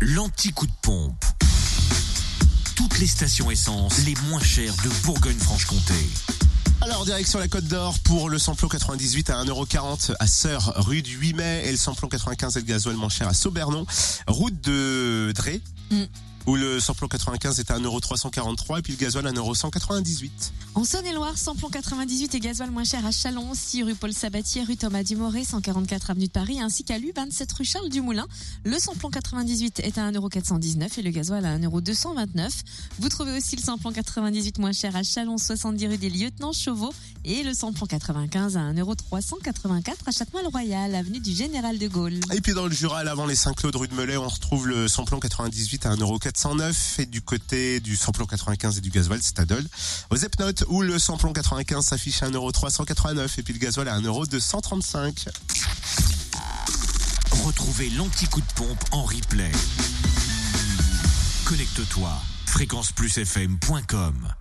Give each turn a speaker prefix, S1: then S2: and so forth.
S1: l'anti-coup de pompe. Toutes les stations essence les moins chères de Bourgogne-Franche-Comté.
S2: Alors, direction la Côte d'Or pour le samplon 98 à 1,40€ à Sœur, rue du 8 mai, et le samplon 95 et le gasoil moins cher à Saubernon, route de Dré.
S3: Mm.
S2: Où le samplon 95 est à 1,343€ et puis le gasoil à 1,198€.
S3: En Saône-et-Loire, samplon 98 et gasoil moins cher à Chalon, 6 rue Paul Sabatier, rue Thomas Dumoré, 144 avenue de Paris, ainsi qu'à Lu, 27 rue Charles Dumoulin. Le samplon 98 est à 1,419€ et le gasoil à 1,229€. Vous trouvez aussi le samplon 98 moins cher à Chalon, 70 rue des Lieutenants Chauveau et le samplon 95 à 1,384€ à Châtenois-le-Royal, avenue du Général de Gaulle.
S2: Et puis dans le Jura, avant les Saint-Claude, rue de Melay, on retrouve le samplon 98 à 1,409€ et du côté du samplon 95 et du gasoil, Dole. Aux Epnotes, où le samplon 95 s'affiche à 1,389€ et puis le gasoil à 1,235€.
S1: Retrouvez l'anti-coup de pompe en replay. Connecte-toi. fréquenceplusfm.com